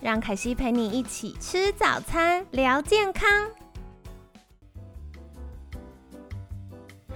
让凯西陪你一起吃早餐，聊健康。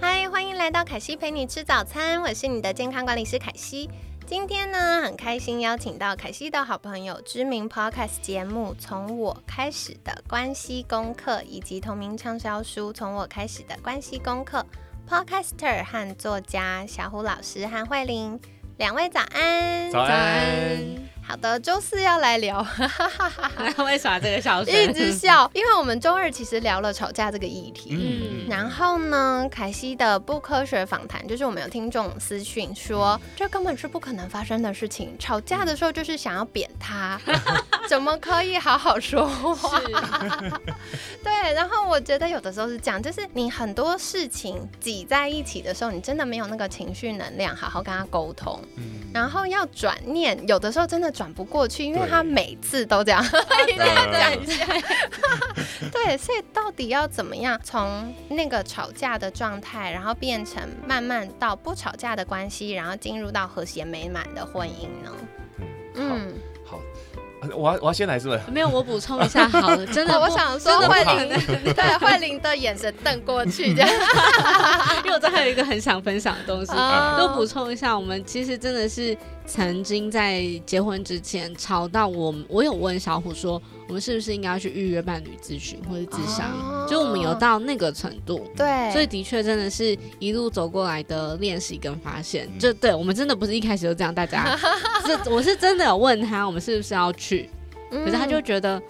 嗨，欢迎来到凯西陪你吃早餐，我是你的健康管理师凯西。今天呢，很开心邀请到凯西的好朋友，知名 podcast 节目《从我开始的关系功课》，以及同名畅销书《从我开始的关系功课》podcaster 和作家小虎老师和慧玲两位早安，早安。好的，周四要来聊，哈哈哈哈为啥这个笑声？一直笑，因为我们周二其实聊了吵架这个议题。嗯，然后呢，凯西的不科学访谈，就是我们有听众私讯说，这根本是不可能发生的事情，吵架的时候就是想要扁他，怎么可以好好说话？对，然后我觉得有的时候是这样，就是你很多事情挤在一起的时候，你真的没有那个情绪能量好好跟他沟通，嗯然后要转念，有的时候真的。转不过去，因为他每次都这样，一定要讲一下。对，所以到底要怎么样从那个吵架的状态，然后变成慢慢到不吵架的关系，然后进入到和谐美满的婚姻呢？嗯，好，好，我要我要先来是不是？没有，我补充一下，好了，真的，我想说慧玲，对慧玲的眼神瞪过去，这样，因为我这还有一个很想分享的东西，都补充一下，我们其实真的是。曾经在结婚之前吵到我，我有问小虎说，我们是不是应该要去预约伴侣咨询或者智商？就我们有到那个程度，对，所以的确真的是一路走过来的练习跟发现，就对我们真的不是一开始就这样。大家，是我是真的有问他，我们是不是要去？可是他就觉得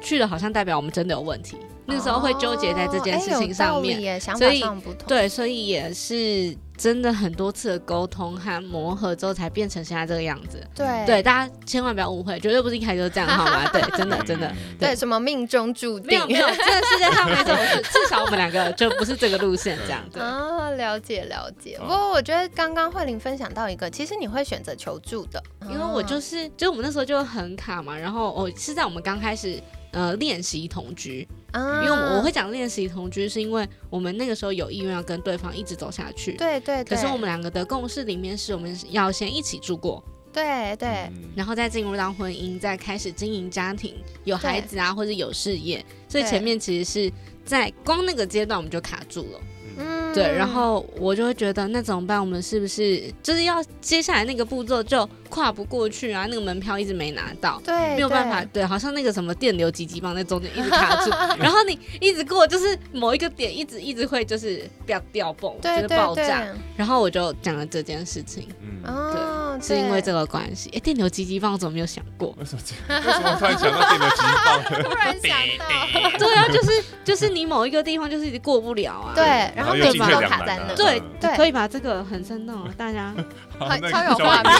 去了好像代表我们真的有问题，那时候会纠结在这件事情上面，所以对，所以也是。真的很多次的沟通和磨合之后，才变成现在这个样子。对对，大家千万不要误会，绝对不是一开始就这样，好吗？对，真的真的。对，什么命中注定？没有没有，这个世界上没这种事。至少我们两个就不是这个路线，这样子。啊，了解了解。不过我觉得刚刚慧玲分享到一个，其实你会选择求助的，因为我就是，就是我们那时候就很卡嘛。然后我是在我们刚开始呃练习同居。因为我会讲练习同居，是因为我们那个时候有意愿要跟对方一直走下去。对对。可是我们两个的共识里面是我们要先一起住过。对对。然后再进入到婚姻，再开始经营家庭，有孩子啊，或者有事业。所以前面其实是在光那个阶段我们就卡住了。嗯，对，然后我就会觉得那怎么办？我们是不是就是要接下来那个步骤就跨不过去啊？那个门票一直没拿到，对，没有办法，对，好像那个什么电流急急棒在中间一直卡住，然后你一直过，就是某一个点一直一直会就是掉掉崩，就是爆炸。然后我就讲了这件事情，嗯，对，是因为这个关系。哎，电流急急棒我怎么没有想过？为什么？为什么突然想到电流急急棒？突然想到，对啊，就是就是你某一个地方就是一直过不了啊，对，然后。对吧？都卡在那。对对，可以把这个很生动，大家 超有画面。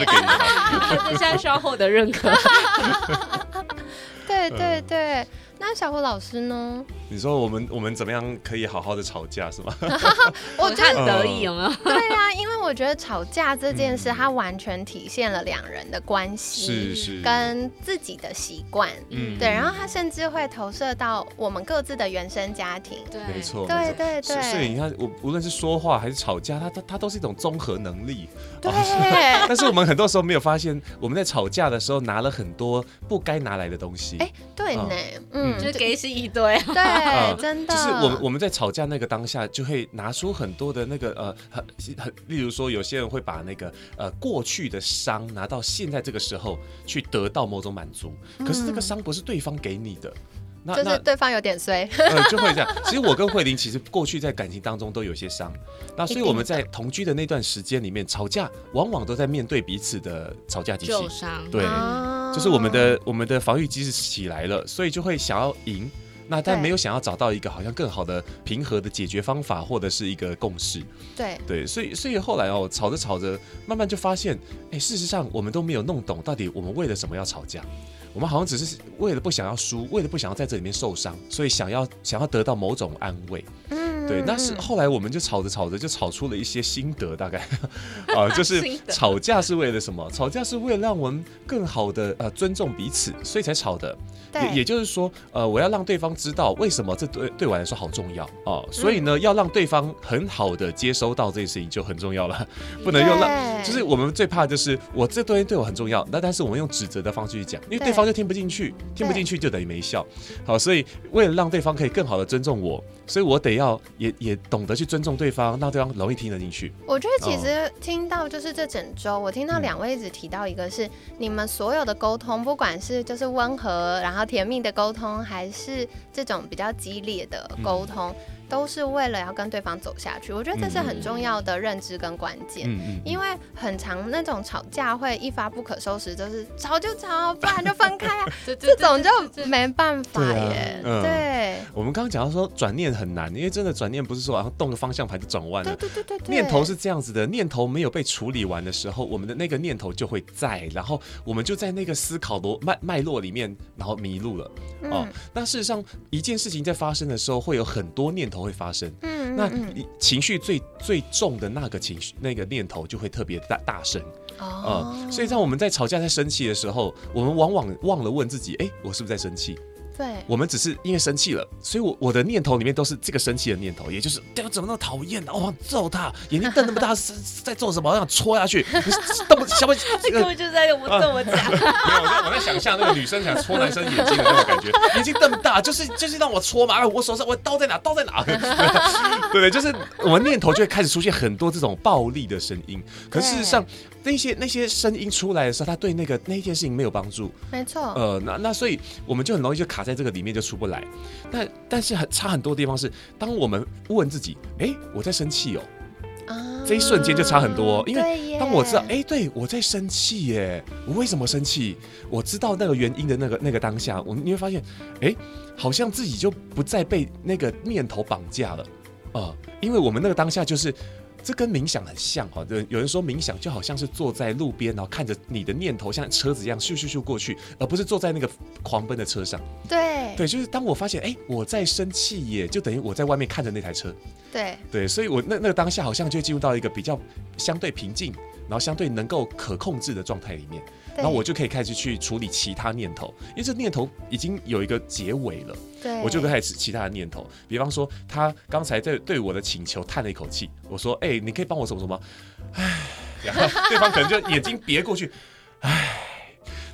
现在需要获得认可。对对对。那小虎老师呢？你说我们我们怎么样可以好好的吵架是吗？我觉得得意有没有？对啊，因为我觉得吵架这件事，它完全体现了两人的关系，是是，跟自己的习惯，嗯，对，然后它甚至会投射到我们各自的原生家庭，对，没错，对对对。所以你看，我无论是说话还是吵架，它它它都是一种综合能力，对。但是我们很多时候没有发现，我们在吵架的时候拿了很多不该拿来的东西，哎，对呢，嗯。就给是一堆，对，真的。就是我们我们在吵架那个当下，就会拿出很多的那个呃很很，例如说有些人会把那个呃过去的伤拿到现在这个时候去得到某种满足，可是这个伤不是对方给你的。那就是对方有点衰，呃，就会这样。其实我跟慧玲其实过去在感情当中都有些伤，那所以我们在同居的那段时间里面吵架，往往都在面对彼此的吵架机器。对，就是我们的我们的防御机制起来了，所以就会想要赢，那但没有想要找到一个好像更好的平和的解决方法或者是一个共识。对对，所以所以后来哦，吵着吵着，慢慢就发现，哎，事实上我们都没有弄懂到底我们为了什么要吵架。我们好像只是为了不想要输，为了不想要在这里面受伤，所以想要想要得到某种安慰。嗯，对。那是后来我们就吵着吵着就吵出了一些心得，大概。啊，就是吵架是为了什么？吵架是为了让我们更好的呃尊重彼此，所以才吵的。也也就是说，呃，我要让对方知道为什么这对对我来说好重要。哦，所以呢，要让对方很好的接收到这件事情就很重要了，不能用让，就是我们最怕就是我这东西对我很重要，那但是我们用指责的方式去讲，因为对方就听不进去，听不进去就等于没效。好，所以为了让对方可以更好的尊重我，所以我得要也也懂得去尊重对方，让对方容易听得进去。我觉得其实听到就是这整周，我听到两位一直提到一个是你们所有的沟通，不管是就是温和，然后。甜蜜的沟通，还是这种比较激烈的沟通。都是为了要跟对方走下去，我觉得这是很重要的认知跟关键。嗯嗯。因为很长那种吵架会一发不可收拾，就是吵就吵，不然就分开啊。这种就没办法耶。对。我们刚刚讲到说转念很难，因为真的转念不是说然后动个方向盘就转弯了。对对对对。念头是这样子的，念头没有被处理完的时候，我们的那个念头就会在，然后我们就在那个思考的脉脉络里面，然后迷路了。哦。那事实上，一件事情在发生的时候，会有很多念头。会发生，嗯，那情绪最最重的那个情绪，那个念头就会特别大大声，哦，所以在我们在吵架、在生气的时候，我们往往忘了问自己，哎，我是不是在生气？对，我们只是因为生气了，所以我我的念头里面都是这个生气的念头，也就是对我怎么那么讨厌，我想揍他，眼睛瞪那么大，是在做什么？我想戳下去，瞪不小不，这个就在用我这么讲，没有，我在我在想象那个女生想戳男生眼睛的那种感觉，眼睛瞪大，就是就是让我戳嘛，我手上我刀在哪？刀在哪？对 对，就是我们念头就会开始出现很多这种暴力的声音，可事实上。那些那些声音出来的时候，他对那个那一件事情没有帮助。没错。呃，那那所以我们就很容易就卡在这个里面就出不来。但但是很差很多地方是，当我们问自己，哎，我在生气哦，啊，这一瞬间就差很多。因为当我知道，哎，对我在生气耶，我为什么生气？我知道那个原因的那个那个当下，我你会发现，哎，好像自己就不再被那个念头绑架了。呃，因为我们那个当下就是。这跟冥想很像哈，有有人说冥想就好像是坐在路边，然后看着你的念头像车子一样咻咻咻过去，而不是坐在那个狂奔的车上。对对，就是当我发现哎我在生气耶，就等于我在外面看着那台车。对对，所以我那那个当下好像就进入到一个比较相对平静，然后相对能够可控制的状态里面。然后我就可以开始去处理其他念头，因为这念头已经有一个结尾了。对，我就开始其他的念头，比方说他刚才在对我的请求叹了一口气，我说：“哎，你可以帮我什么什么？”哎，然后对方可能就眼睛别过去，唉。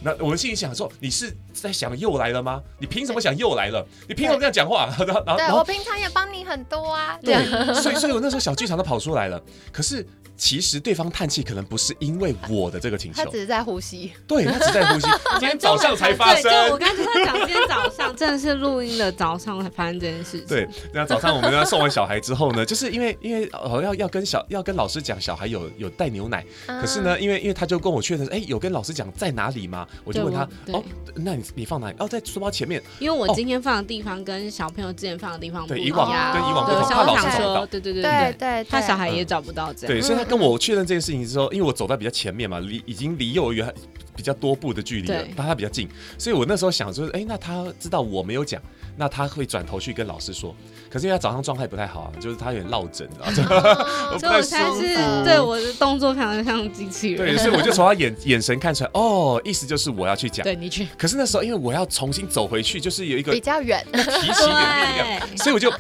那我们心里想说：“你是在想又来了吗？你凭什么想又来了？你凭什么这样讲话？” 然后，对我平常也帮你很多啊。对，所以，所以我那时候小剧场都跑出来了。可是。其实对方叹气可能不是因为我的这个请求，他只是在呼吸。对他只在呼吸。今天 早上才发生。我刚才就在讲，今天早上 真的是录音的早上才发生这件事情。对，那早上我们要送完小孩之后呢，就是因为因为呃要要跟小要跟老师讲小孩有有带牛奶，可是呢，因为因为他就跟我确认，哎，有跟老师讲在哪里吗？我就问他，哦，那你你放哪里？哦，在书包前面。因为我今天放的地方跟小朋友之前放的地方不一样，跟以往不同，怕老师找不到。对对对对对，他小孩也找不到这样。对，所以他跟我确认这件。事情之后，因为我走在比较前面嘛，离已经离幼儿园比较多步的距离了，但他比较近，所以我那时候想就是，哎，那他知道我没有讲，那他会转头去跟老师说。可是因为他早上状态不太好啊，就是他有点落枕，所以我才是对我的动作非常像机器人。对，所以我就从他眼眼神看出来，哦，意思就是我要去讲，对你去。可是那时候因为我要重新走回去，就是有一个比较远，提起一点力量，所以我就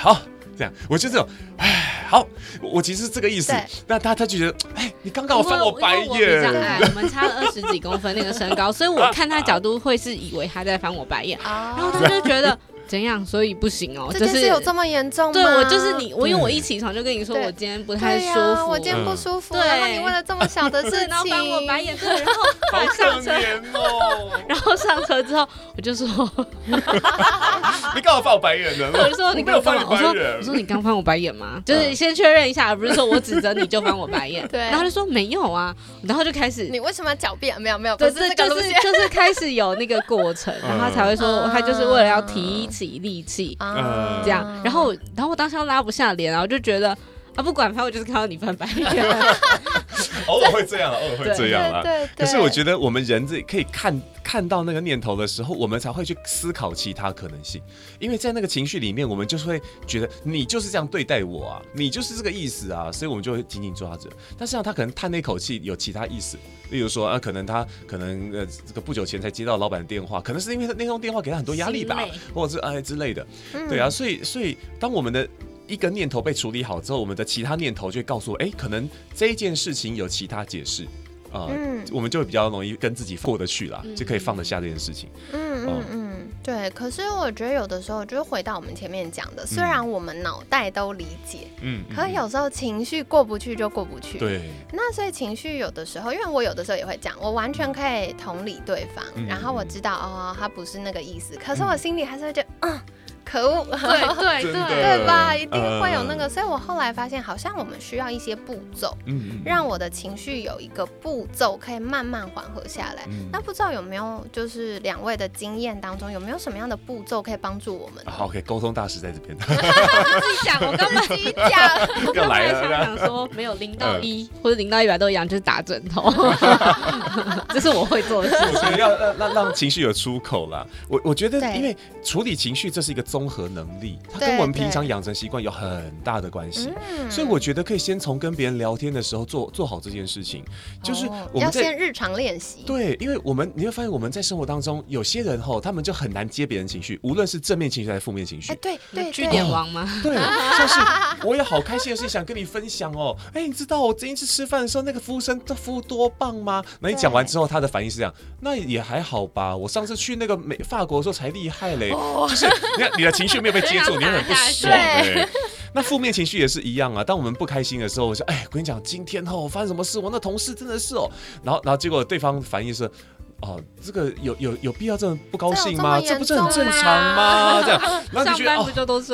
好。这样，我就这种，哎，好，我其实这个意思。那他他就觉得，哎，你刚刚我翻我白眼，我们差了二十几公分那个身高，所以我看他角度会是以为他在翻我白眼，然后他就觉得怎样，所以不行哦，这件事有这么严重吗？对我就是你，我因为我一起床就跟你说我今天不太舒服，我今天不舒服，然后你为了这么小的事情，然后翻我白眼，然后快上车哦。然后上车之后，我就说，你干嘛翻我白眼呢？我就说你没有翻我说白眼我。说你刚翻我白眼吗？就是先确认一下，而不是说我指责你就翻我白眼。对然后他就说没有啊，然后就开始你为什么要狡辩？没有没有，不对，就是就是开始有那个过程，然后他才会说嗯他就是为了要提起力气啊。这样，然后然后我当时拉不下脸，然后就觉得啊不管，反正我就是看到你翻白眼，偶尔会这样，偶尔会这样啊。对对，可是我觉得得我们人这可以看看到那个念头的时候，我们才会去思考其他可能性，因为在那个情绪里面，我们就是会觉得你就是这样对待我啊，你就是这个意思啊，所以我们就会紧紧抓着。但实际上他可能叹那口气有其他意思，例如说啊，可能他可能呃这个不久前才接到老板的电话，可能是因为他那通电话给他很多压力吧，或者是哎之类的，对啊，所以所以当我们的一个念头被处理好之后，我们的其他念头就会告诉我，哎，可能这一件事情有其他解释。啊、嗯我们就会比较容易跟自己过得去啦，嗯就可以放得下这件事情。嗯哦嗯嗯，对。可是我觉得有的时候，就是回到我们前面讲的，虽嗯然我们脑袋都理解，嗯，可有时候情绪过不去就过不去。。对，那所以情绪有的时候，因为我有的时候也会讲，我完全可以同理对方，嗯然后我知道哦，他不是那个意思，可是我心里还是会觉得，嗯，可恶，对对 对，对吧？一定会有那嗯个，所以我后来发现，好像我们需要一些步骤，嗯嗯让我的情绪有一个步骤可以慢慢缓和下来。嗯。那不知道有没有，就是两位的经验当中，有没有什么样的步骤可以帮助我们？好，OK，沟通大师在这边，自己讲，我刚刚自己讲，要来想了，想说没有零到一或者零到一百都一样，就是打枕头，这是我会做的事情。要让让让情绪有出口啦。我我觉得，对。因为处理情绪这是一个综合能力，它跟我们平常养成习惯有很大的关系。嗯所以我觉得可以先从跟别人聊天的时候做做好这件事情，就是我们要先日常练习。对，因为我们你会发现我们在生活当中，有些人吼，他们就很难接别人情绪，无论是正面情绪还是负面情绪哎，。对对据对，点王吗？对，就是我有好开心的事情想跟你分享哦。哎，你知道我这一次吃饭的时候，那个服务生的服务多棒吗？那你讲完之后，他的反应是这样，那也还好吧。我上次去那个美法国的时候才厉害嘞，就是你看你的情绪没有被接住，你会很不爽 哎。那负面情绪也是一样啊。当我们不开心的时候，我说，哎，我跟你讲，今天哦发生什么事？我那同事真的是哦，然后然后结果对方反应是。哦，这个有有有必要这么不高兴吗？这不是很正常吗？这样，然后你就觉得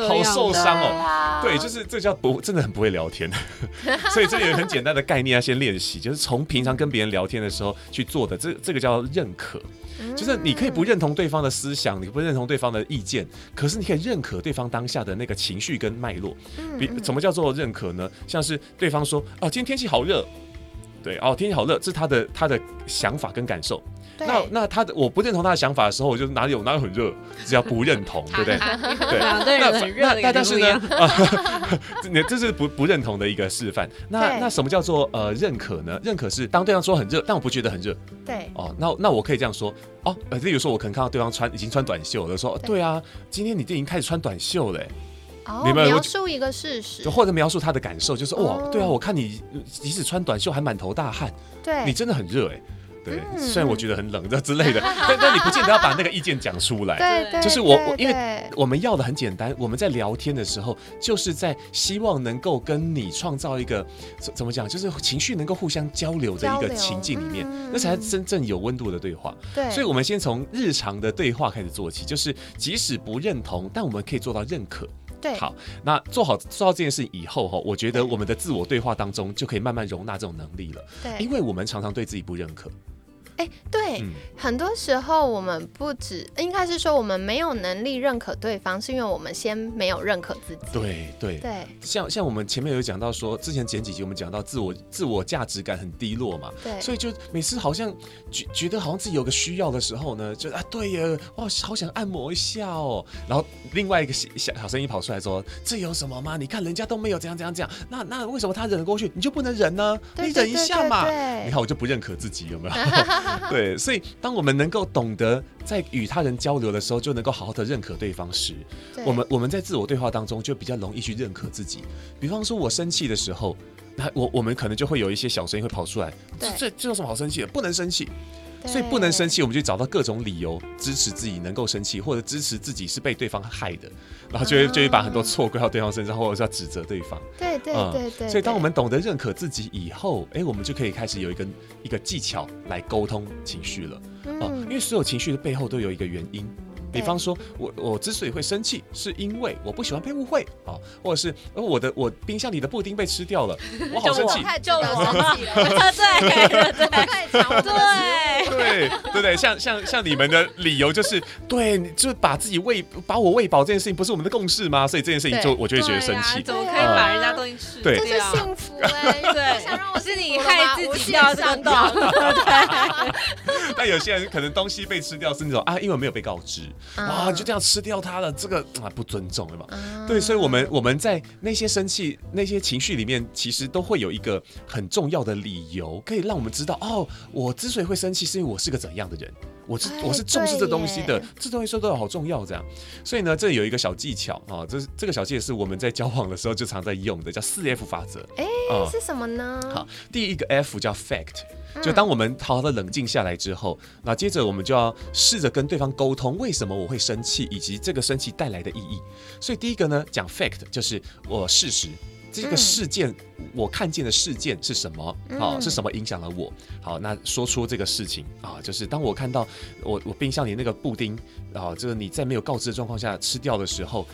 好受伤哦啊对，就是这叫不真的很不会聊天，所以这里有很简单的概念要先练习，就是从平常跟别人聊天的时候去做的，这这个叫认可，就是你可以不认同对方的思想，你不认同对方的意见，可是你可以认可对方当下的那个情绪跟脉络。比什么叫做认可呢？像是对方说哦，今天天气好热。对哦，天气好热，这是他的他的想法跟感受。那那他的我不认同他的想法的时候，我就哪里有哪里很热，只要不认同，对不对？对那那那但是呢感觉不一样。啊，这这是不不认同的一个示范。那那什么叫做呃认可呢？认可是当对方说很热，但我不觉得很热对哦，那那我可以这样说哦，呃，例如说我可能看到对方穿已经穿短袖了，说、哦、对啊，今天你已经开始穿短袖了欸，哦，明白描述一个事实就，或者描述他的感受，就是哇，哦对啊，我看你即使穿短袖还满头大汗，对，你真的很热哎。对，嗯虽然我觉得很冷这之类的，但但你不见得要把那个意见讲出来。对对，就是我我因为我们要的很简单，我们在聊天的时候，就是在希望能够跟你创造一个怎怎么讲，就是情绪能够互相交流的一个情境里面，嗯那才是真正有温度的对话。对，所以，我们先从日常的对话开始做起，就是即使不认同，但我们可以做到认可。对。好，那做好做到这件事以后哈，我觉得我们的自我对话当中就可以慢慢容纳这种能力了，对，因为我们常常对自己不认可。哎，对，嗯很多时候我们不止，应该是说我们没有能力认可对方，是因为我们先没有认可自己。对对对像像我们前面有讲到说，之前前几集我们讲到自我自我价值感很低落嘛，对，所以就每次好像觉觉得好像自己有个需要的时候呢，就啊对呀，哇好想按摩一下哦，然后另外一个小小小声音跑出来说，这有什么吗？你看人家都没有这样这样这样，那那为什么他忍得过去，你就不能忍呢？你忍一下嘛。对你看我就不认可自己有没有？对，所以当我们能够懂得在与他人交流的时候，就能够好好的认可对方时，我们我们在自我对话当中就比较容易去认可自己。比方说，我生气的时候，那我我们可能就会有一些小声音会跑出来，这这这有什么好生气的？不能生气。所以不能生气，我们就找到各种理由支持自己能够生气，或者支持自己是被对方害的，然后就会就会把很多错归到对方身上，或者是要指责对方。对对对对。所以当我们懂得认可自己以后，哎，我们就可以开始有一个一个技巧来沟通情绪了。嗯，因为所有情绪的背后都有一个原因。比方说，我我之所以会生气，是因为我不喜欢被误会啊，或者是我的我冰箱里的布丁被吃掉了，我好生气，就我生气了，对对对，太强了，对对对对，像像像你们的理由就是，对，就把自己喂把我喂饱这件事情不是我们的共识吗？所以这件事情就我就会觉得生气，怎么可以把人家东西吃？对，这是幸福哎，对，想让我是你害自己掉这个洞，但有些人可能东西被吃掉是那种啊，因为没有被告知。啊，就这样吃掉它了，这个啊不尊重，对吧？对，所以，我们我们在那些生气、那些情绪里面，其实都会有一个很重要的理由，可以让我们知道，哦，我之所以会生气，是因为我是个怎样的人，我是我是重视这东西的，这东西说都好重要，这样。所以呢，这有一个小技巧啊，这这个小技巧是我们在交往的时候就常在用的，叫四 F 法则。哎，是什么呢？好，第一个 F 叫 Fact。就当我们好好的冷静下来之后，那接着我们就要试着跟对方沟通，为什么我会生气，以及这个生气带来的意义。所以第一个呢，讲 fact，就是我事实，这个事件我看见的事件是什么？好，是什么影响了我？好，那说出这个事情啊，就是当我看到我我冰箱里那个布丁啊，就是你在没有告知的状况下吃掉的时候。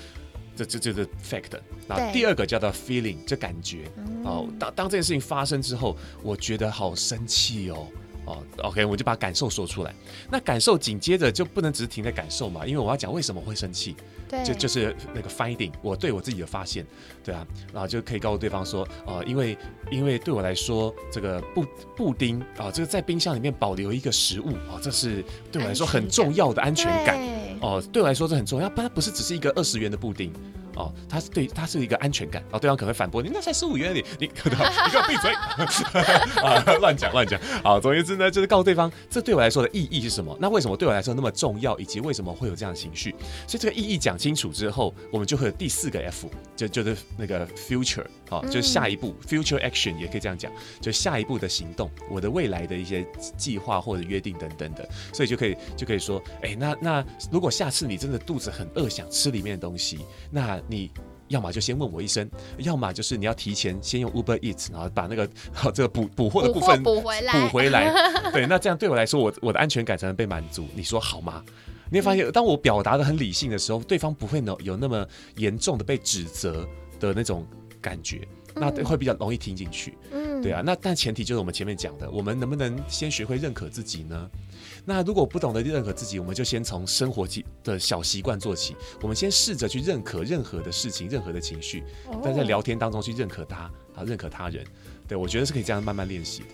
这这这是 fact，那第二个叫做 feeling，这感觉哦。当当这件事情发生之后，我觉得好生气哦。哦，OK，我就把感受说出来。那感受紧接着就不能只是停在感受嘛，因为我要讲为什么会生气。对，就就是那个 finding，我对我自己的发现，对啊，然后就可以告诉对方说，呃，因为因为对我来说，这个布布丁啊，这个在冰箱里面保留一个食物啊，这是对我来说很重要的安全感。哦，对我来说这很重要，不然不是只是一个二十元的布丁。哦，他是对他是一个安全感，哦，对方可能会反驳你，那才十五元 你 你你给我闭嘴 啊，乱讲乱讲。好，总而言之呢，就是告诉对方，这对我来说的意义是什么？那为什么对我来说那么重要？以及为什么会有这样的情绪？所以这个意义讲清楚之后，我们就会有第四个 F，就就是那个 future，好，就是下一步 future action 也可以这样讲，就下一步的行动，我的未来的一些计划或者约定等等的，所以就可以就可以说，哎，那那如果下次你真的肚子很饿，想吃里面的东西，那你要么就先问我一声，要么就是你要提前先用 Uber Eats，然后把那个好 这个补补货的部分补回来，补回来。对，那这样对我来说，我我的安全感才能被满足。你说好吗？你会发现，当我表达的很理性的时候，对方不会有有那么严重的被指责的那种感觉，那会比较容易听进去。嗯，对啊。那但前提就是我们前面讲的，我们能不能先学会认可自己呢？那如果不懂得认可自己，我们就先从生活起的小习惯做起。我们先试着去认可任何的事情、任何的情绪，但在聊天当中去认可他啊，认可他人。对我觉得是可以这样慢慢练习的。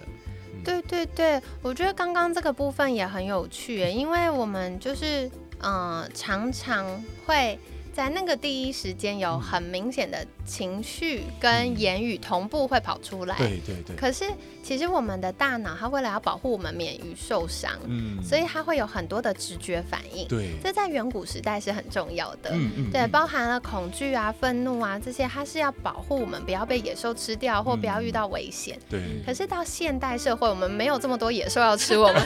对对对，我觉得刚刚这个部分也很有趣，因为我们就是嗯，常常会在那个第一时间有很明显的情绪跟言语同步会跑出来。对对对。可是。其实我们的大脑，它为了要保护我们免于受伤，嗯，所以它会有很多的直觉反应。对，这在远古时代是很重要的。嗯嗯，对，包含了恐惧啊、愤怒啊这些，它是要保护我们不要被野兽吃掉，或不要遇到危险。对。可是到现代社会，我们没有这么多野兽要吃我们。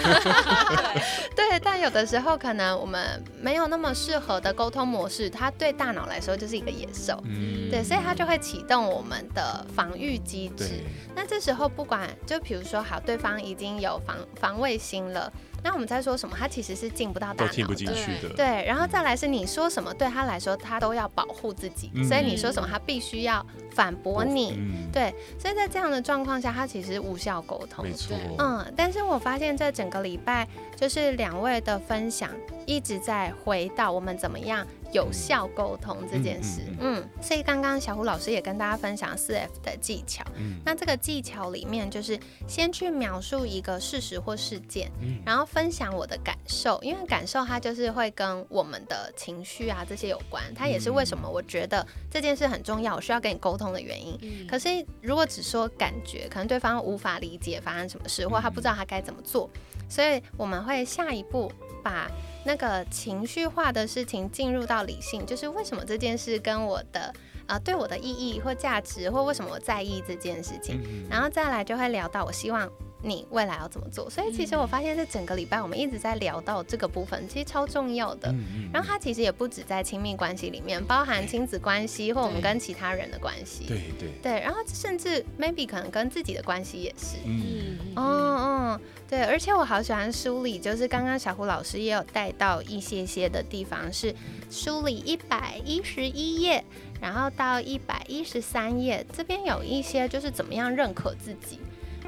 对，但有的时候可能我们没有那么适合的沟通模式，它对大脑来说就是一个野兽。嗯。对，所以它就会启动我们的防御机制。那这时候不管。就比如说，好，对方已经有防防卫心了，那我们在说什么，他其实是进不到大脑，听不进去的。对，然后再来是你说什么，对他来说，他都要保护自己，所以你说什么，他必须要反驳你。对，所以在这样的状况下，他其实无效沟通。没错。嗯，但是我发现这整个礼拜，就是两位的分享一直在回到我们怎么样。有效沟通这件事，嗯，所以刚刚小胡老师也跟大家分享四 F 的技巧。嗯，那这个技巧里面就是先去描述一个事实或事件，然后分享我的感受，因为感受它就是会跟我们的情绪啊这些有关，它也是为什么我觉得这件事很重要，我需要跟你沟通的原因。可是如果只说感觉，可能对方无法理解发生什么事，或他不知道他该怎么做，所以我们会下一步把。那个情绪化的事情进入到理性，就是为什么这件事跟我的啊对我的意义或价值，或为什么我在意这件事情，然后再来就会聊到我希望你未来要怎么做。所以其实我发现这整个礼拜我们一直在聊到这个部分，其实超重要的。然后它其实也不止在亲密关系里面，包含亲子关系或我们跟其他人的关系。对对对，然后甚至 maybe 可能跟自己的关系也是。嗯嗯嗯，对，而且我好喜欢梳理，就是刚刚小胡老师也有带到一些些的地方，是梳理一百一十一页。然后到一百一十三页，这边有一些就是怎么样认可自己。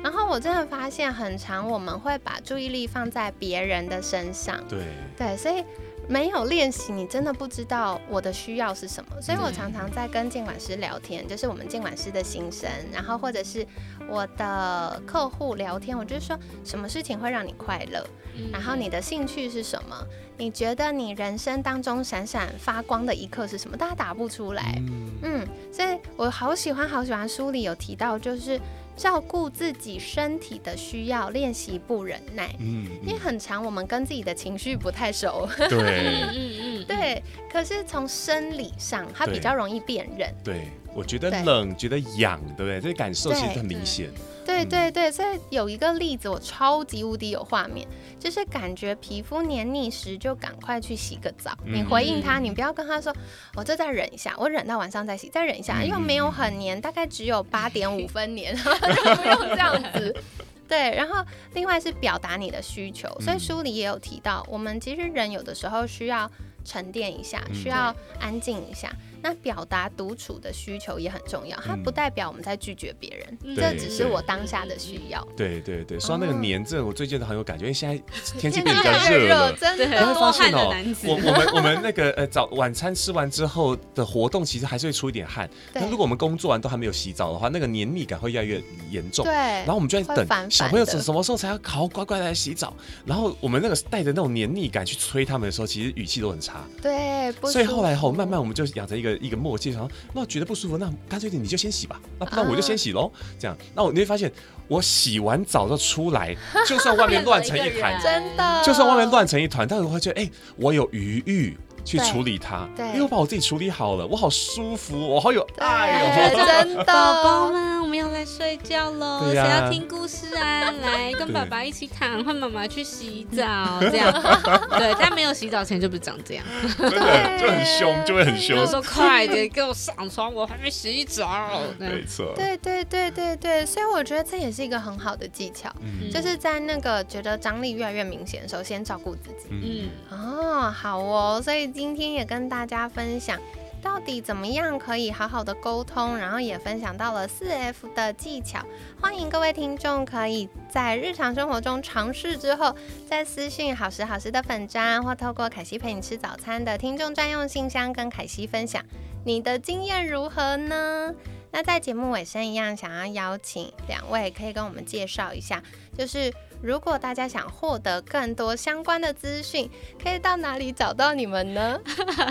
然后我真的发现，很长我们会把注意力放在别人的身上。对对，所以没有练习，你真的不知道我的需要是什么。所以我常常在跟监管师聊天，就是我们监管师的心声，然后或者是我的客户聊天，我就说什么事情会让你快乐，然后你的兴趣是什么。你觉得你人生当中闪闪发光的一刻是什么？大家答不出来。嗯，所以我好喜欢好喜欢书里有提到，就是照顾自己身体的需要，练习不忍耐。嗯，因为很长，我们跟自己的情绪不太熟。对，嗯嗯，对。可是从生理上，它比较容易辨认。对，我觉得冷，觉得痒，对不对？这感受其实很明显。对对对，所以有一个例子，我超级无敌有画面，就是感觉皮肤黏腻时，就赶快去洗个澡。你回应他，你不要跟他说，我就再忍一下，我忍到晚上再洗，再忍一下，因为没有很黏，大概只有八 点五分黏，就不用这样子。对，然后另外是表达你的需求，所以书里也有提到，我们其实人有的时候需要沉淀一下，需要安静一下。那表达独处的需求也很重要，它不代表我们在拒绝别人，这只是我当下的需要。对对对，说到那个黏症，我最近都很有感觉，因为现在 天气变比较热了，真的，你会发现哦，我我们我们那个呃早晚餐吃完之后的活动，其实还是会出一点汗。那如果我们工作完都还没有洗澡的话，那个黏腻感会越来越严重。对，然后我们就在等小朋友什什么时候才要好乖乖来洗澡。然后我们那个带着那种黏腻感去催他们的时候，其实语气都很差。对，所以后来后慢慢我们就养成一个一个默契，然后。那觉得不舒服，那干脆点你就先洗吧。那那我就先洗喽。这样，那我你会发现，我洗完澡就出来，就算外面 乱成一团，真的，就算外面乱成一团，但是我会觉得，哎，我有余裕。去处理它，因为我把我自己处理好了，我好舒服，我好有爱哦！真的，宝宝们，我们要来睡觉喽，谁要听故事啊？来跟爸爸一起躺，换妈妈去洗澡，这样。对，但没有洗澡前就不是长这样，真的就很凶，就会很凶，说快点给我上床，我还没洗澡。没错，对对对对对，所以我觉得这也是一个很好的技巧，就是在那个觉得张力越来越明显的时候，先照顾自己。嗯，哦，好哦，所以。今天也跟大家分享，到底怎么样可以好好的沟通，然后也分享到了四 F 的技巧。欢迎各位听众可以在日常生活中尝试之后，在私信好时好时的粉砖，或透过凯西陪你吃早餐的听众专用信箱跟凯西分享你的经验如何呢？那在节目尾声一样，想要邀请两位可以跟我们介绍一下，就是。如果大家想获得更多相关的资讯，可以到哪里找到你们呢？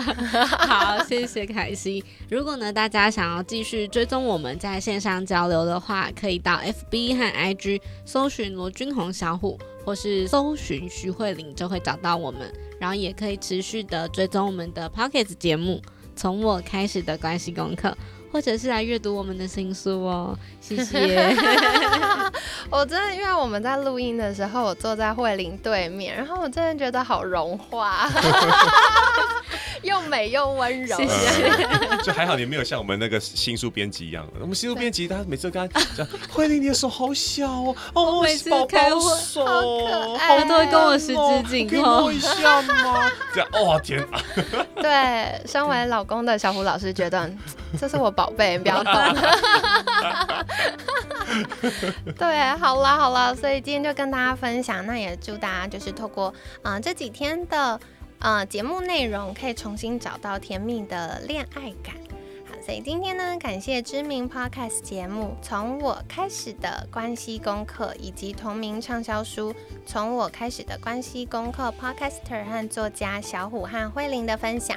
好，谢谢凯西。如果呢，大家想要继续追踪我们在线上交流的话，可以到 FB 和 IG 搜寻罗君红小虎，或是搜寻徐慧玲，就会找到我们。然后也可以持续的追踪我们的 Pockets 节目，从我开始的关系功课。或者是来阅读我们的新书哦，谢谢。我真的因为我们在录音的时候，我坐在慧玲对面，然后我真的觉得好融化，又美又温柔。谢谢。就还好你没有像我们那个新书编辑一样，我们新书编辑他每次跟他讲，慧玲你的手好小哦，哦，宝宝手，他都会跟我十指紧扣，摸一下吗？这样，哦天啊！对，身为老公的小胡老师觉得这是我宝贝，不要动。对，好啦好啦，所以今天就跟大家分享，那也祝大家就是透过嗯这几天的呃节目内容，可以重新找到甜蜜的恋爱感。所以今天呢，感谢知名 podcast 节目《从我开始的关系功课》以及同名畅销书《从我开始的关系功课》podcaster 和作家小虎和慧玲的分享。